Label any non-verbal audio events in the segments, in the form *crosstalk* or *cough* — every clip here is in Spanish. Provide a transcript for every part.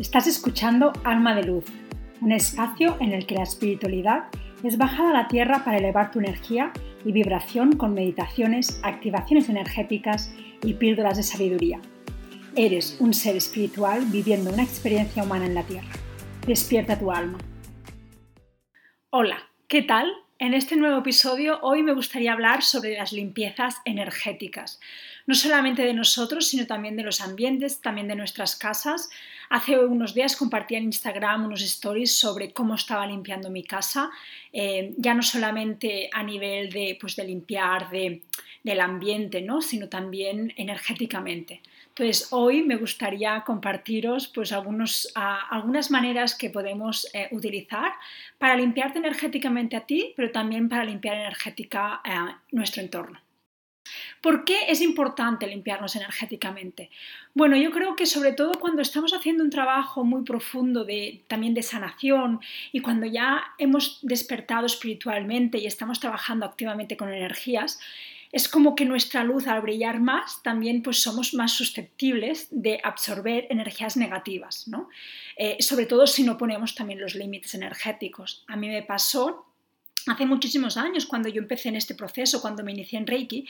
Estás escuchando Alma de Luz, un espacio en el que la espiritualidad es bajada a la tierra para elevar tu energía y vibración con meditaciones, activaciones energéticas y píldoras de sabiduría. Eres un ser espiritual viviendo una experiencia humana en la tierra. Despierta tu alma. Hola, ¿qué tal? En este nuevo episodio hoy me gustaría hablar sobre las limpiezas energéticas, no solamente de nosotros, sino también de los ambientes, también de nuestras casas. Hace unos días compartí en Instagram unos stories sobre cómo estaba limpiando mi casa, eh, ya no solamente a nivel de, pues, de limpiar del ambiente, ¿no? sino también energéticamente. Entonces, hoy me gustaría compartiros pues, algunos, algunas maneras que podemos eh, utilizar para limpiarte energéticamente a ti, pero también para limpiar energética eh, nuestro entorno. ¿Por qué es importante limpiarnos energéticamente? Bueno, yo creo que sobre todo cuando estamos haciendo un trabajo muy profundo de, también de sanación y cuando ya hemos despertado espiritualmente y estamos trabajando activamente con energías, es como que nuestra luz al brillar más también pues somos más susceptibles de absorber energías negativas, ¿no? Eh, sobre todo si no ponemos también los límites energéticos. A mí me pasó Hace muchísimos años, cuando yo empecé en este proceso, cuando me inicié en Reiki,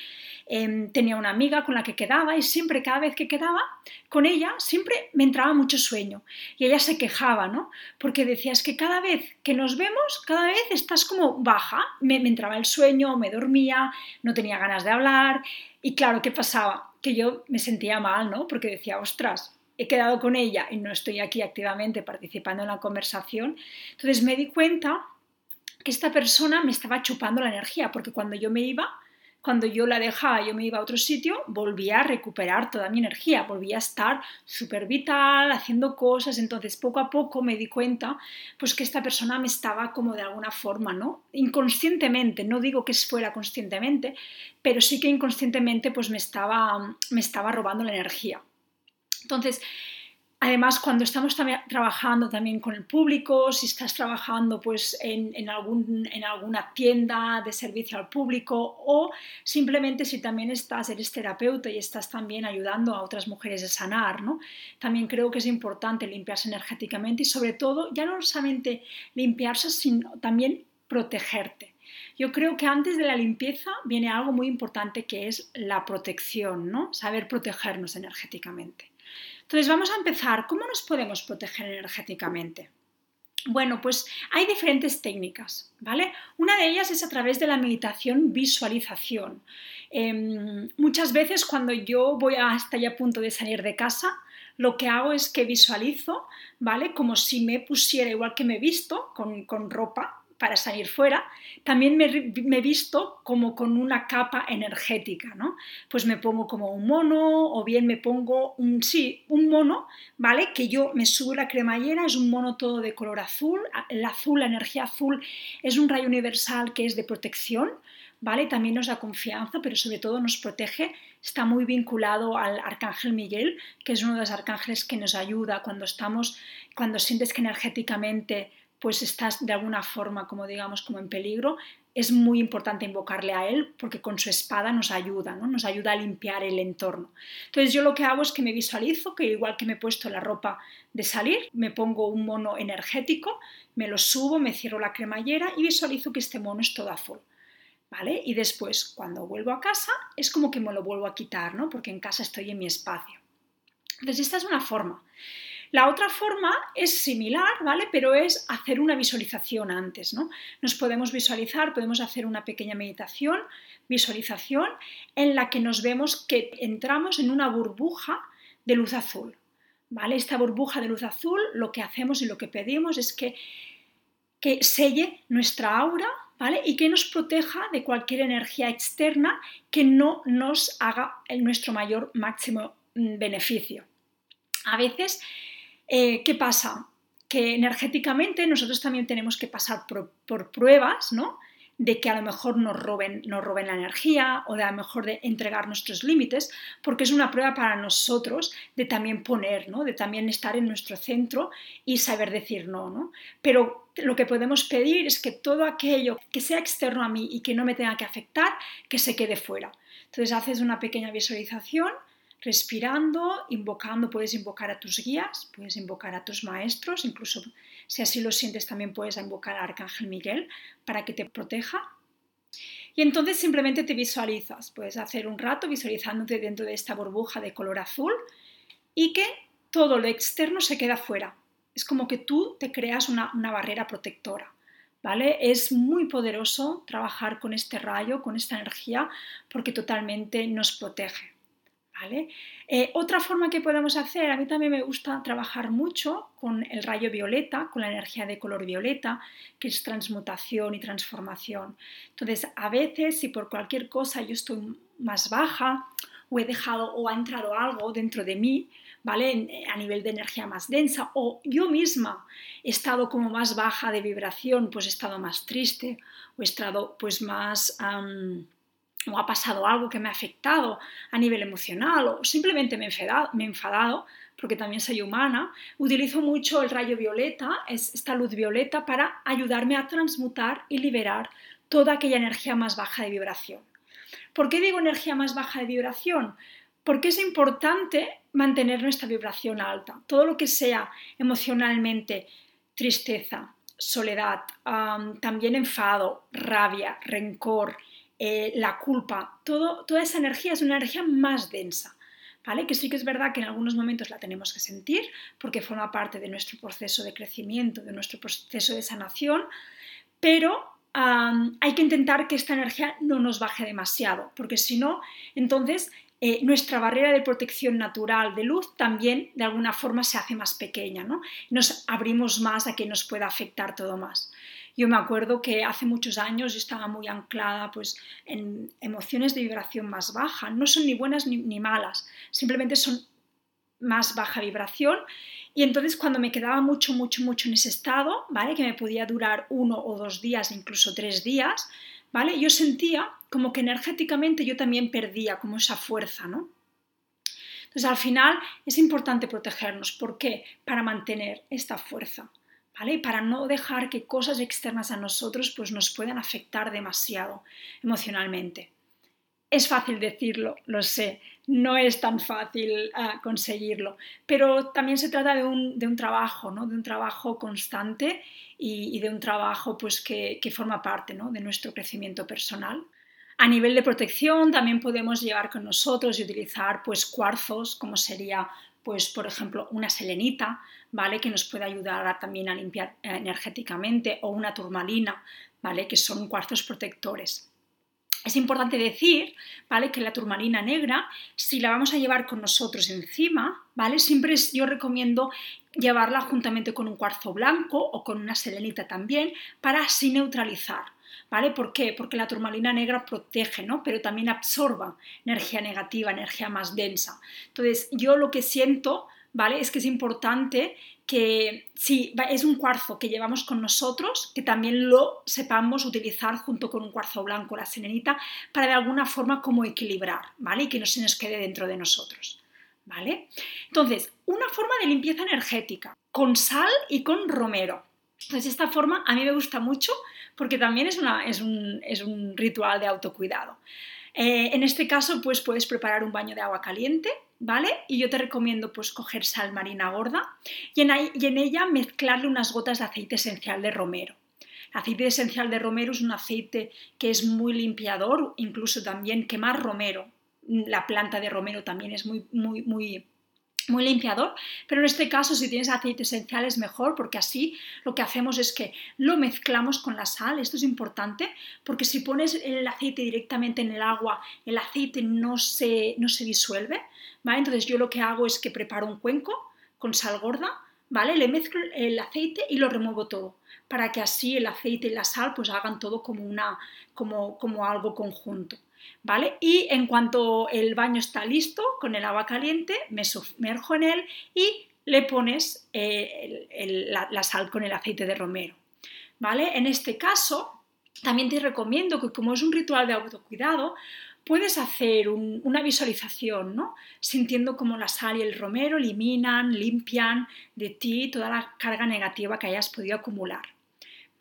em, tenía una amiga con la que quedaba y siempre, cada vez que quedaba con ella, siempre me entraba mucho sueño. Y ella se quejaba, ¿no? Porque decía, es que cada vez que nos vemos, cada vez estás como baja. Me, me entraba el sueño, me dormía, no tenía ganas de hablar. Y claro, ¿qué pasaba? Que yo me sentía mal, ¿no? Porque decía, ostras, he quedado con ella y no estoy aquí activamente participando en la conversación. Entonces me di cuenta que esta persona me estaba chupando la energía, porque cuando yo me iba, cuando yo la dejaba, yo me iba a otro sitio, volvía a recuperar toda mi energía, volvía a estar súper vital, haciendo cosas, entonces poco a poco me di cuenta pues que esta persona me estaba como de alguna forma, ¿no? Inconscientemente, no digo que fuera conscientemente, pero sí que inconscientemente pues me estaba, me estaba robando la energía. Entonces, Además, cuando estamos trabajando también con el público, si estás trabajando pues, en, alguna tienda de servicio al público o simplemente si también estás, eres terapeuta y estás también ayudando a otras mujeres a sanar, ¿no? también creo que es importante limpiarse energéticamente y sobre todo ya no solamente limpiarse, sino también protegerte. Yo creo que antes de la limpieza viene algo muy importante que es la protección, ¿no? saber protegernos energéticamente. Entonces vamos a empezar. ¿Cómo nos podemos proteger energéticamente? Bueno, pues hay diferentes técnicas, ¿vale? Una de ellas es a través de la meditación visualización. Em, muchas veces cuando yo voy hasta ya a punto de salir de casa, lo que hago es que visualizo, ¿vale? Como si me pusiera igual que me he visto, con, con ropa, para salir fuera, también me, he visto como con una capa energética, ¿no? Pues me pongo como un mono o bien me pongo un, sí, un mono, ¿vale? Que yo me subo la cremallera, es un mono todo de color azul, el azul, la energía azul es un rayo universal que es de protección, ¿vale? También nos da confianza, pero sobre todo nos protege, está muy vinculado al arcángel Miguel, que es uno de los arcángeles que nos ayuda cuando estamos, cuando sientes que energéticamente pues estás de alguna forma, como digamos, como en peligro, es muy importante invocarle a él porque con su espada nos ayuda, ¿no? nos ayuda a limpiar el entorno. Entonces yo lo que hago es que me visualizo, que igual que me he puesto la ropa de salir, me pongo un mono energético, me lo subo, me cierro la cremallera y visualizo que este mono es todo azul. ¿Vale? Y después, cuando vuelvo a casa, es como que me lo vuelvo a quitar, ¿no? Porque en casa estoy en mi espacio. Entonces, esta es una forma. La otra forma es similar, ¿vale? Pero es hacer una visualización antes, ¿no? Nos podemos visualizar, podemos hacer una pequeña meditación, visualización, en la que nos vemos que entramos en una burbuja de luz azul, ¿vale? Esta burbuja de luz azul, lo que hacemos y lo que pedimos es que, que selle nuestra aura, ¿vale? Y que nos proteja de cualquier energía externa que no nos haga el nuestro mayor máximo mm, beneficio. A veces eh, ¿Qué pasa? Que energéticamente nosotros también tenemos que pasar por, pruebas, ¿no? de que a lo mejor nos roben, nos roben la energía o de a lo mejor de entregar nuestros límites, porque es una prueba para nosotros de también poner, ¿no? de también estar en nuestro centro y saber decir no, no. Pero lo que podemos pedir es que todo aquello que sea externo a mí y que no me tenga que afectar, que se quede fuera. Entonces haces una pequeña visualización respirando, invocando, puedes invocar a tus guías, puedes invocar a tus maestros, incluso si así lo sientes también puedes invocar al Arcángel Miguel para que te proteja. Y entonces simplemente te visualizas, puedes hacer un rato visualizándote dentro de esta burbuja de color azul y que todo lo externo se queda fuera. Es como que tú te creas una, una barrera protectora. ¿Vale? Es muy poderoso trabajar con este rayo, con esta energía, porque totalmente nos protege. Eh, otra forma que podemos hacer, a mí también me gusta trabajar mucho con el rayo violeta, con la energía de color violeta, que es transmutación y transformación. Entonces, a veces, si por cualquier cosa yo estoy más baja, o he dejado o ha entrado algo dentro de mí, ¿vale? A nivel de energía más densa, o yo misma he estado como más baja de vibración, pues he estado más triste, o he estado pues más o ha pasado algo que me ha afectado a nivel emocional o simplemente me he enfadado, porque también soy humana, utilizo mucho el rayo violeta, esta luz violeta, para ayudarme a transmutar y liberar toda aquella energía más baja de vibración. ¿Por qué digo energía más baja de vibración? Porque es importante mantener nuestra vibración alta. Todo lo que sea emocionalmente tristeza, soledad, también enfado, rabia, rencor, eh, la culpa, toda esa energía es una energía más densa. ¿Vale? Que sí que es verdad que en algunos momentos la tenemos que sentir porque forma parte de nuestro proceso de crecimiento, de nuestro proceso de sanación, pero hay que intentar que esta energía no nos baje demasiado, porque si no, entonces eh, nuestra barrera de protección natural de luz también de alguna forma se hace más pequeña, ¿no? Nos abrimos más a que nos pueda afectar todo más. Yo me acuerdo que hace muchos años yo estaba muy anclada pues, en emociones de vibración más baja. No son ni buenas ni, malas, simplemente son más baja vibración. Y entonces cuando me quedaba mucho, mucho, mucho en ese estado, ¿vale? Que me podía durar uno o dos días, incluso tres días, ¿vale? Yo sentía como que energéticamente yo también perdía como esa fuerza, ¿no? Entonces al final es importante protegernos. ¿Por qué? Para mantener esta fuerza. Para no dejar que cosas externas a nosotros pues, nos puedan afectar demasiado emocionalmente. Es fácil decirlo, lo sé, no es tan fácil ah, conseguirlo, pero también se trata de un, trabajo, ¿no? de un trabajo constante y, de un trabajo pues, que, forma parte de nuestro crecimiento personal. A nivel de protección también podemos llevar con nosotros y utilizar pues, cuarzos, como sería pues por ejemplo una selenita, ¿vale? Que nos puede ayudar también a limpiar eh, energéticamente o una turmalina, ¿vale? Que son cuarzos protectores. Es importante decir, ¿vale? Que la turmalina negra, si la vamos a llevar con nosotros encima, ¿vale? Siempre yo recomiendo llevarla juntamente con un cuarzo blanco o con una selenita también para así neutralizar, ¿Vale? ¿Por qué? Porque la turmalina negra protege, ¿no? Pero también absorba energía negativa, energía más densa. Entonces, yo lo que siento, ¿vale? Es que es importante que si es un cuarzo que llevamos con nosotros, que también lo sepamos utilizar junto con un cuarzo blanco, la serenita, para de alguna forma como equilibrar, ¿vale? Y que no se nos quede dentro de nosotros, ¿vale? Entonces, una forma de limpieza energética, con sal y con romero. Pues esta forma a mí me gusta mucho porque también es, un, ritual de autocuidado. Eh, en este caso, pues puedes preparar un baño de agua caliente, ¿vale? Y yo te recomiendo pues coger sal marina gorda y en, y en ella mezclarle unas gotas de aceite esencial de romero. El aceite esencial de romero es un aceite que es muy limpiador, incluso también quemar romero. La planta de romero también es muy, muy, muy muy limpiador, pero en este caso si tienes aceite esencial es mejor porque así lo que hacemos es que lo mezclamos con la sal, esto es importante porque si pones el aceite directamente en el agua, el aceite no se, no se disuelve, ¿vale? Entonces yo lo que hago es que preparo un cuenco con sal gorda, ¿vale? Le mezclo el aceite y lo remuevo todo para que así el aceite y la sal pues hagan todo como, una, como, como algo conjunto. ¿Vale? Y en cuanto el baño está listo, con el agua caliente, me sumerjo en él y le pones eh, la, sal con el aceite de romero, ¿vale? En este caso, también te recomiendo que como es un ritual de autocuidado, puedes hacer una visualización, ¿no? Sintiendo como la sal y el romero eliminan, limpian de ti toda la carga negativa que hayas podido acumular.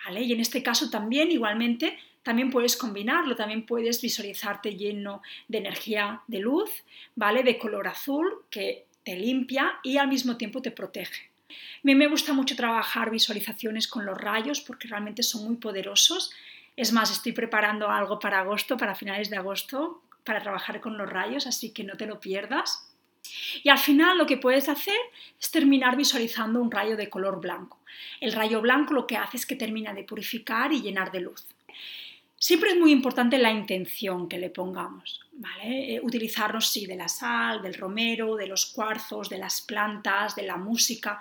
¿Vale? Y en este caso también igualmente también puedes combinarlo, también puedes visualizarte lleno de energía de luz, ¿vale? De color azul que te limpia y al mismo tiempo te protege. A mí me gusta mucho trabajar visualizaciones con los rayos porque realmente son muy poderosos. Es más, estoy preparando algo para agosto, para finales de agosto, para trabajar con los rayos, así que no te lo pierdas. Y al final lo que puedes hacer es terminar visualizando un rayo de color blanco. El rayo blanco lo que hace es que termina de purificar y llenar de luz. Siempre es muy importante la intención que le pongamos. Eh, utilizarnos, sí, de la sal, del romero, de los cuarzos, de las plantas, de la música,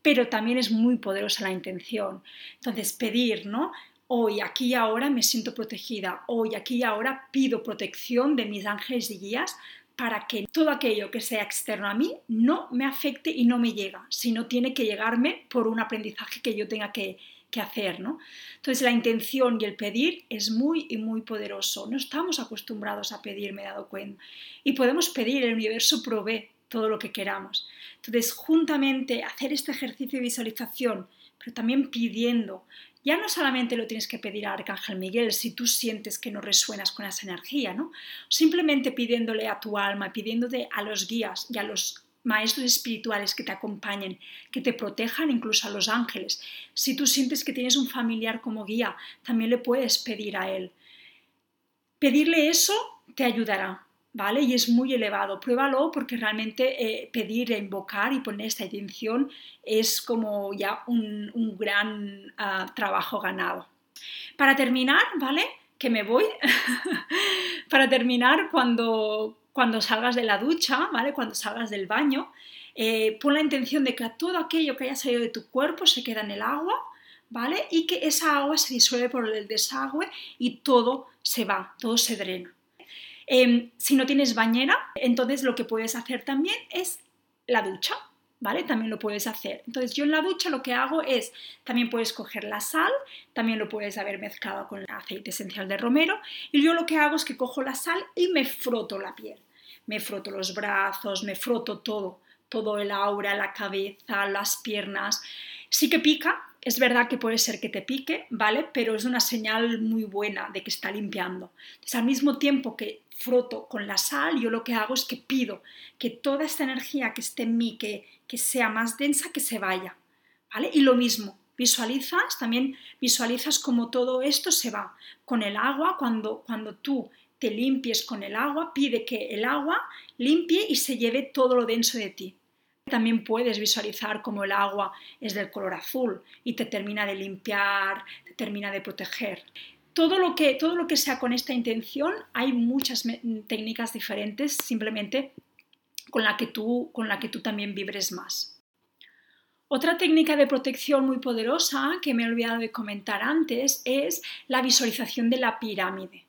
pero también es muy poderosa la intención. Entonces, pedir, ¿no? Hoy, aquí y ahora me siento protegida, hoy, aquí y ahora pido protección de mis ángeles y guías para que todo aquello que sea externo a mí no me afecte y no me llega, sino tiene que llegarme por un aprendizaje que yo tenga que, que hacer, ¿no? Entonces la intención y el pedir es muy y muy poderoso. No estamos acostumbrados a pedir, me he dado cuenta. Y podemos pedir, el universo provee todo lo que queramos. Entonces, juntamente hacer este ejercicio de visualización, pero también pidiendo, ya no solamente lo tienes que pedir a Arcángel Miguel si tú sientes que no resuenas con esa energía, ¿no? Simplemente pidiéndole a tu alma, pidiéndole a los guías y a los maestros espirituales que te acompañen, que te protejan, incluso a los ángeles. Si tú sientes que tienes un familiar como guía, también le puedes pedir a él. Pedirle eso te ayudará, ¿vale? Y es muy elevado. Pruébalo porque realmente eh, pedir, invocar y poner esta intención es como ya un, gran ah, trabajo ganado. Para terminar, ¿vale? Que me voy. *laughs* Para terminar, cuando, cuando salgas de la ducha, ¿vale? Cuando salgas del baño, eh, pon la intención de que todo aquello que haya salido de tu cuerpo se queda en el agua, ¿vale? Y que esa agua se disuelve por el desagüe y todo se va, todo se drena. Em, si no tienes bañera, entonces lo que puedes hacer también es la ducha, ¿vale? También lo puedes hacer. Entonces yo en la ducha lo que hago es, también puedes coger la sal, también lo puedes haber mezclado con el aceite esencial de romero, y yo lo que hago es que cojo la sal y me froto la piel. Me froto los brazos, me froto todo, todo el aura, la cabeza, las piernas. Sí que pica, es verdad que puede ser que te pique, ¿vale? Pero es una señal muy buena de que está limpiando. Entonces, al mismo tiempo que froto con la sal, yo lo que hago es que pido que toda esta energía que esté en mí, que, que sea más densa, que se vaya. ¿Vale? Y lo mismo, visualizas, también visualizas como todo esto se va. Con el agua, cuando, cuando tú te limpies con el agua, pide que el agua limpie y se lleve todo lo denso de ti. También puedes visualizar como el agua es del color azul y te termina de limpiar, te termina de proteger todo lo, que, todo lo que sea con esta intención, hay muchas técnicas diferentes, simplemente con la, que tú, con la que tú también vibres más. Otra técnica de protección muy poderosa que me he olvidado de comentar antes es la visualización de la pirámide.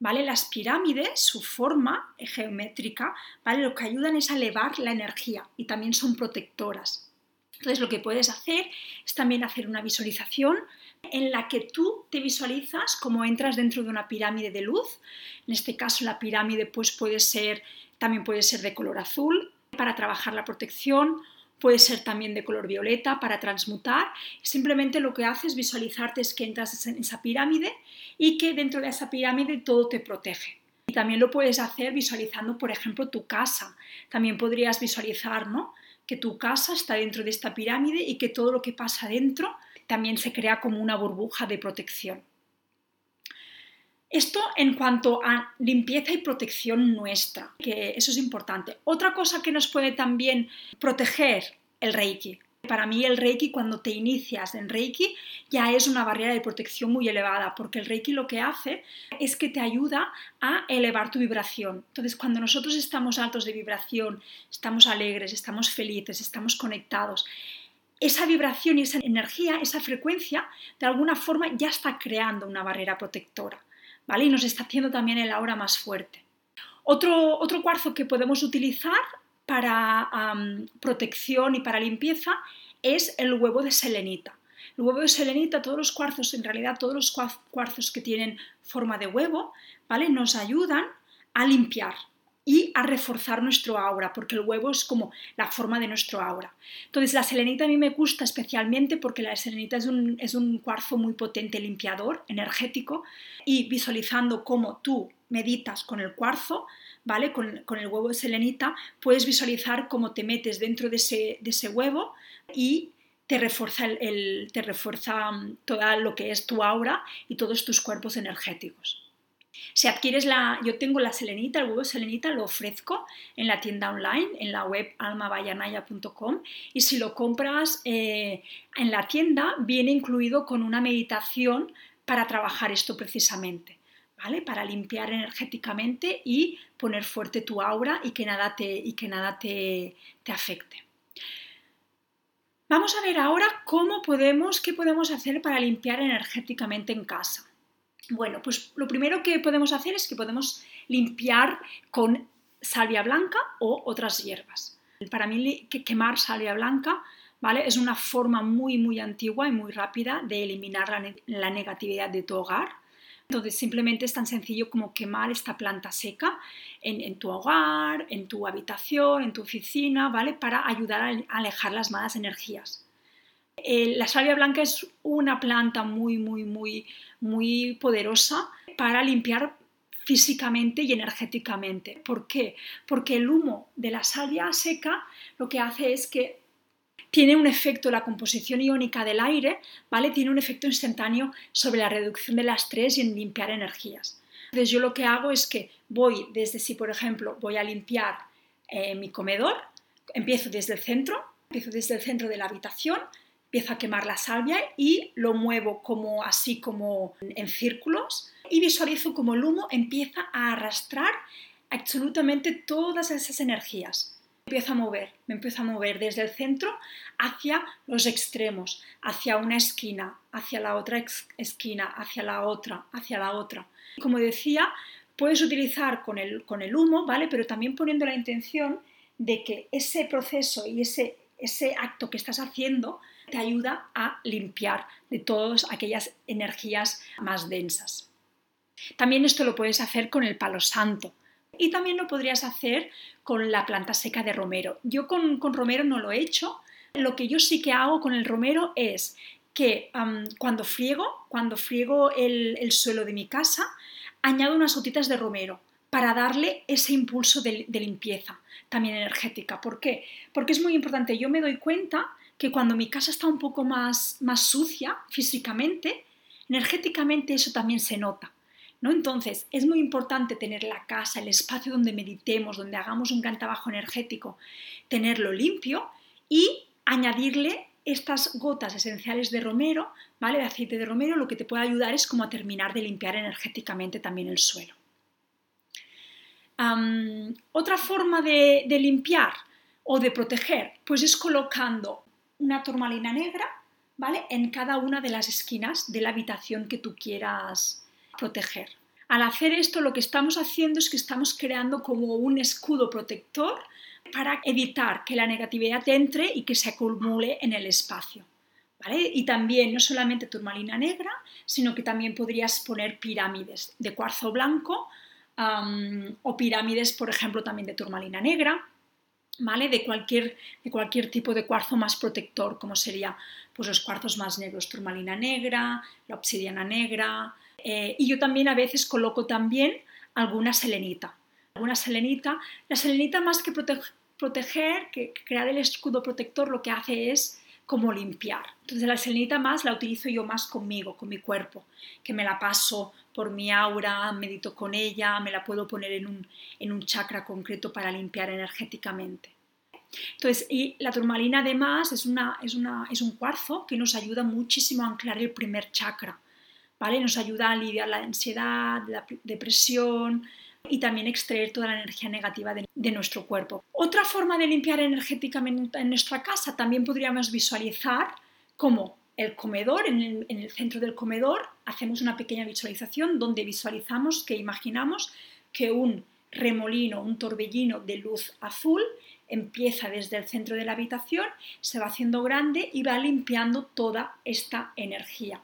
¿Vale? Las pirámides, su forma geométrica, ¿vale? lo que ayudan es a elevar la energía y también son protectoras. Entonces lo que puedes hacer es también hacer una visualización en la que tú te visualizas como entras dentro de una pirámide de luz. En este caso la pirámide pues puede ser también puede ser de color azul para trabajar la protección, puede ser también de color violeta para transmutar. Simplemente lo que haces es visualizarte es que entras en esa pirámide y que dentro de esa pirámide todo te protege. Y también lo puedes hacer visualizando, por ejemplo, tu casa. También podrías visualizar, ¿no? que tu casa está dentro de esta pirámide y que todo lo que pasa dentro también se crea como una burbuja de protección. Esto en cuanto a limpieza y protección nuestra, que eso es importante. Otra cosa que nos puede también proteger el Reiki. Para mí el Reiki cuando te inicias en Reiki ya es una barrera de protección muy elevada porque el Reiki lo que hace es que te ayuda a elevar tu vibración. Entonces cuando nosotros estamos altos de vibración, estamos alegres, estamos felices, estamos conectados, esa vibración y esa energía, esa frecuencia, de alguna forma ya está creando una barrera protectora, Y nos está haciendo también el aura más fuerte. Otro, otro cuarzo que podemos utilizar para protección y para limpieza es el huevo de selenita. El huevo de selenita, todos los cuarzos, en realidad todos los cuarzos que tienen forma de huevo, ¿vale? Nos ayudan a limpiar, y a reforzar nuestro aura, porque el huevo es como la forma de nuestro aura. Entonces, la selenita a mí me gusta especialmente porque la selenita es un, es un cuarzo muy potente limpiador, energético, y visualizando cómo tú meditas con el cuarzo, ¿vale? Con, el huevo de selenita, puedes visualizar cómo te metes dentro de ese, de ese huevo y te refuerza, el, te refuerza mm, todo lo que es tu aura y todos tus cuerpos energéticos. Si adquieres la, yo tengo la selenita, el huevo selenita, lo ofrezco en la tienda online, en la web almabayanaya.com y si lo compras eh, en la tienda viene incluido con una meditación para trabajar esto precisamente. ¿Vale? Para limpiar energéticamente y poner fuerte tu aura y que nada te, y que nada te, te afecte. Vamos a ver ahora cómo podemos, qué podemos hacer para limpiar energéticamente en casa. Bueno, pues lo primero que podemos hacer es que podemos limpiar con salvia blanca o otras hierbas. Para mí quemar salvia blanca ¿vale? es una forma muy muy antigua y muy rápida de eliminar la, negatividad de tu hogar. Entonces simplemente es tan sencillo como quemar esta planta seca en, tu hogar, en tu habitación, en tu oficina, ¿vale? Para ayudar a alejar las malas energías. Eh, la salvia blanca es una planta muy, muy, muy, muy poderosa para limpiar físicamente y energéticamente. ¿Por qué? Porque el humo de la salvia seca lo que hace es que tiene un efecto, la composición iónica del aire, ¿vale? Tiene un efecto instantáneo sobre la reducción del estrés y en limpiar energías. Entonces yo lo que hago es que voy desde si, por ejemplo, voy a limpiar eh, mi comedor, empiezo desde el centro, empiezo desde el centro de la habitación, empiezo a quemar la salvia y lo muevo como así como en círculos y visualizo como el humo empieza a arrastrar absolutamente todas esas energías. Empiezo a mover, me empiezo a mover desde el centro hacia los extremos, hacia una esquina, hacia la otra esquina, hacia la otra, hacia la otra. Como decía, puedes utilizar con el, con el humo, ¿vale? Pero también poniendo la intención de que ese proceso y ese, ese acto que estás haciendo te ayuda a limpiar de todas aquellas energías más densas. También esto lo puedes hacer con el palo santo y también lo podrías hacer con la planta seca de romero. Yo con, romero no lo he hecho. Lo que yo sí que hago con el romero es que cuando friego, cuando friego el, el, suelo de mi casa, añado unas gotitas de romero para darle ese impulso de, de limpieza, también energética. ¿Por qué? Porque es muy importante. Yo me doy cuenta que cuando mi casa está un poco más, más sucia físicamente, energéticamente eso también se nota. ¿no? Entonces, es muy importante tener la casa, el espacio donde meditemos, donde hagamos un gran trabajo energético, tenerlo limpio y añadirle estas gotas esenciales de romero, ¿vale? De aceite de romero, lo que te puede ayudar es como a terminar de limpiar energéticamente también el suelo. otra forma de, de limpiar o de proteger, pues es colocando una turmalina negra, ¿vale? En cada una de las esquinas de la habitación que tú quieras proteger. Al hacer esto lo que estamos haciendo es que estamos creando como un escudo protector para evitar que la negatividad entre y que se acumule en el espacio. ¿Vale? Y también no solamente turmalina negra, sino que también podrías poner pirámides de cuarzo blanco o pirámides, por ejemplo, también de turmalina negra ¿vale? De cualquier, de cualquier tipo de cuarzo más protector, como sería pues, los cuarzos más negros, turmalina negra, la obsidiana negra. Eh, y yo también a veces coloco también alguna selenita. Alguna selenita. La selenita más que proteger, que crear el escudo protector, lo que hace es como limpiar. Entonces la selenita más la utilizo yo más conmigo, con mi cuerpo, que me la paso por mi aura, medito con ella, me la puedo poner en un, en un chakra concreto para limpiar energéticamente. Entonces, y la turmalina además es, una, es, una, es un cuarzo que nos ayuda muchísimo a anclar el primer chakra, ¿vale? Nos ayuda a aliviar la ansiedad, la depresión y también extraer toda la energía negativa de, de nuestro cuerpo. Otra forma de limpiar energéticamente en nuestra casa también podríamos visualizar como el comedor, en el, centro del comedor, hacemos una pequeña visualización donde visualizamos que imaginamos que un remolino, un torbellino de luz azul empieza desde el centro de la habitación, se va haciendo grande y va limpiando toda esta energía.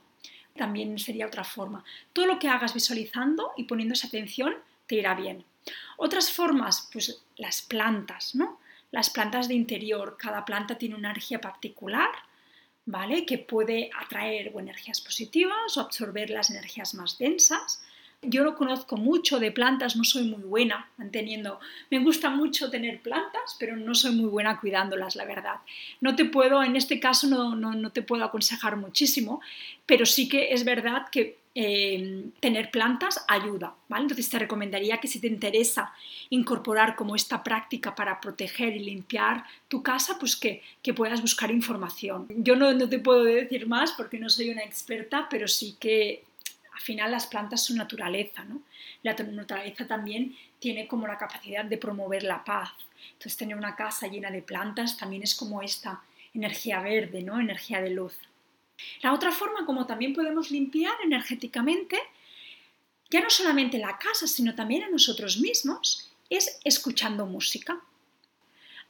También sería otra forma. Todo lo que hagas visualizando y poniendo esa atención te irá bien. Otras formas, pues las plantas, ¿no? Las plantas de interior, cada planta tiene una energía particular, ¿vale? Que puede atraer energías positivas o absorber las energías más densas. Yo no conozco mucho de plantas, no soy muy buena manteniendo. Me gusta mucho tener plantas, pero no soy muy buena cuidándolas, la verdad. No te puedo, en este caso, no, no, te puedo aconsejar muchísimo, pero sí que es verdad que eh, tener plantas ayuda, ¿vale? Entonces te recomendaría que si te interesa incorporar como esta práctica para proteger y limpiar tu casa, pues que, que puedas buscar información. Yo no, no te puedo decir más porque no soy una experta, pero sí que al final las plantas son naturaleza, ¿no? La naturaleza también tiene como la capacidad de promover la paz. Entonces tener una casa llena de plantas también es como esta energía verde, ¿no? Energía de luz. La otra forma como también podemos limpiar energéticamente, ya no solamente la casa, sino también a nosotros mismos, es escuchando música,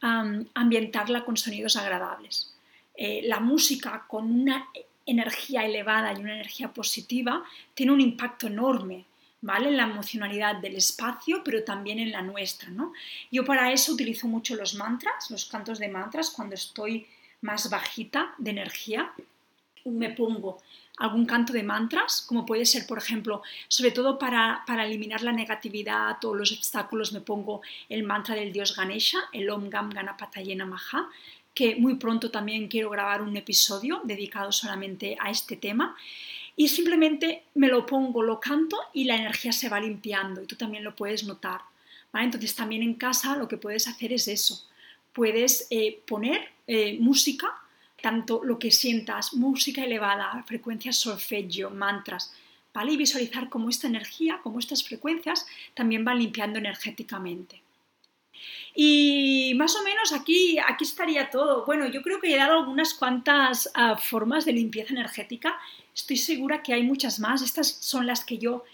ambientarla con sonidos agradables. Eh, la música con una energía elevada y una energía positiva tiene un impacto enorme ¿vale? En la emocionalidad del espacio, pero también en la nuestra, ¿no? Yo para eso utilizo mucho los mantras, los cantos de mantras, cuando estoy más bajita de energía, me pongo algún canto de mantras, como puede ser, por ejemplo, sobre todo para, para, eliminar la negatividad o los obstáculos, me pongo el mantra del dios Ganesha, el Om Gam Ganapatayena Maha, que muy pronto también quiero grabar un episodio dedicado solamente a este tema. Y simplemente me lo pongo, lo canto y la energía se va limpiando y tú también lo puedes notar. Entonces también en casa lo que puedes hacer es eso. Puedes eh, poner eh, música, tanto lo que sientas, música elevada, frecuencias solfeggio, mantras, ¿vale? Y visualizar cómo esta energía, cómo estas frecuencias también van limpiando energéticamente. Y más o menos aquí, aquí estaría todo. Bueno, yo creo que he dado algunas cuantas ah, formas de limpieza energética. Estoy segura que hay muchas más. Estas son las que yo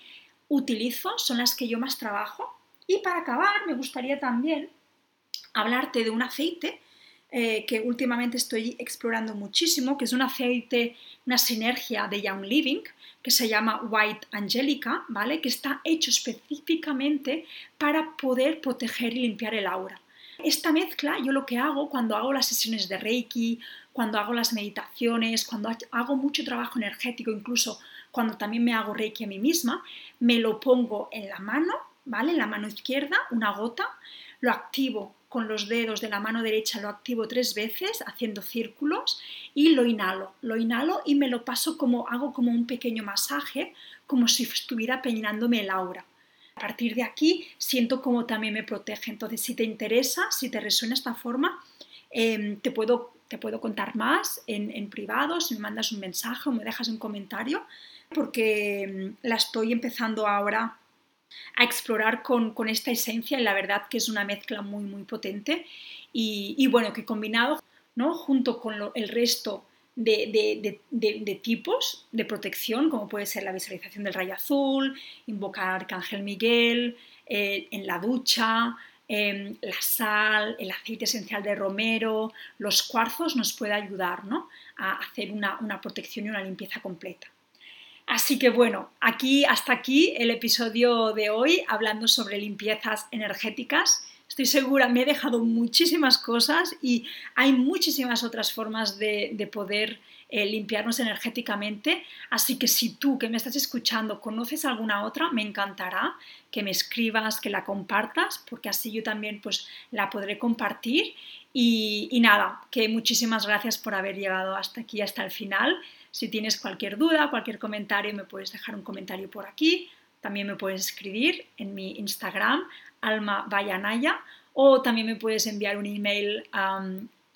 utilizo, son las que yo más trabajo. Y para acabar, me gustaría también hablarte de un aceite eh, que últimamente estoy explorando muchísimo, que es un aceite, una sinergia de Young Living, que se llama White Angelica, ¿vale? Que está hecho específicamente para poder proteger y limpiar el aura. Esta mezcla yo lo que hago cuando hago las sesiones de Reiki, cuando hago las meditaciones, cuando hago mucho trabajo energético, incluso cuando también me hago Reiki a mí misma, me lo pongo en la mano, ¿vale? En la mano izquierda, una gota, lo activo con los dedos de la mano derecha lo activo tres veces haciendo círculos y lo inhalo. Lo inhalo y me lo paso como hago como un pequeño masaje, como si estuviera peinándome el aura. A partir de aquí siento como también me protege. Entonces, si te interesa, si te resuena esta forma, em, te, puedo, te puedo contar más en, en privado, si me mandas un mensaje o me dejas un comentario, porque em, la estoy empezando ahora a explorar con, esta esencia y la verdad que es una mezcla muy muy potente y, bueno que combinado ¿no? junto con el resto de, tipos de protección como puede ser la visualización del rayo azul, invocar al Arcángel Miguel, eh, en la ducha, em, la sal, el aceite esencial de romero, los cuarzos nos puede ayudar a hacer una protección y una limpieza completa. Así que bueno, aquí hasta aquí el episodio de hoy hablando sobre limpiezas energéticas. Estoy segura, me he dejado muchísimas cosas y hay muchísimas otras formas de, poder eh, limpiarnos energéticamente. Así que si tú que me estás escuchando conoces alguna otra, me encantará que me escribas, que la compartas, porque así yo también pues la podré compartir. Y, y nada, que muchísimas gracias por haber llegado hasta aquí, hasta el final. Si tienes cualquier duda, cualquier comentario, me puedes dejar un comentario por aquí. También me puedes escribir en mi Instagram, Alma o también me puedes enviar un email.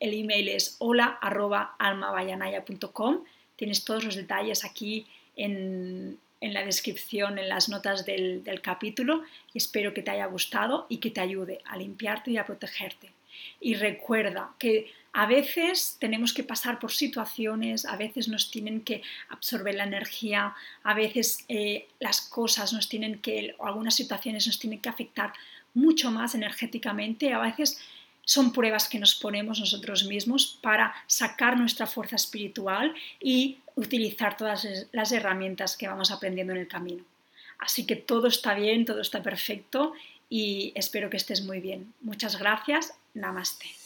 el email es hola.almavayanaya.com. Tienes todos los detalles aquí en, la descripción, en las notas del, del capítulo y espero que te haya gustado y que te ayude a limpiarte y a protegerte. Y recuerda que a veces tenemos que pasar por situaciones, a veces nos tienen que absorber la energía, a veces eh, las cosas nos tienen que, o algunas situaciones nos tienen que afectar mucho más energéticamente, a veces son pruebas que nos ponemos nosotros mismos para sacar nuestra fuerza espiritual y utilizar todas las herramientas que vamos aprendiendo en el camino. Así que todo está bien, todo está perfecto y espero que estés muy bien. Muchas gracias. Namaste.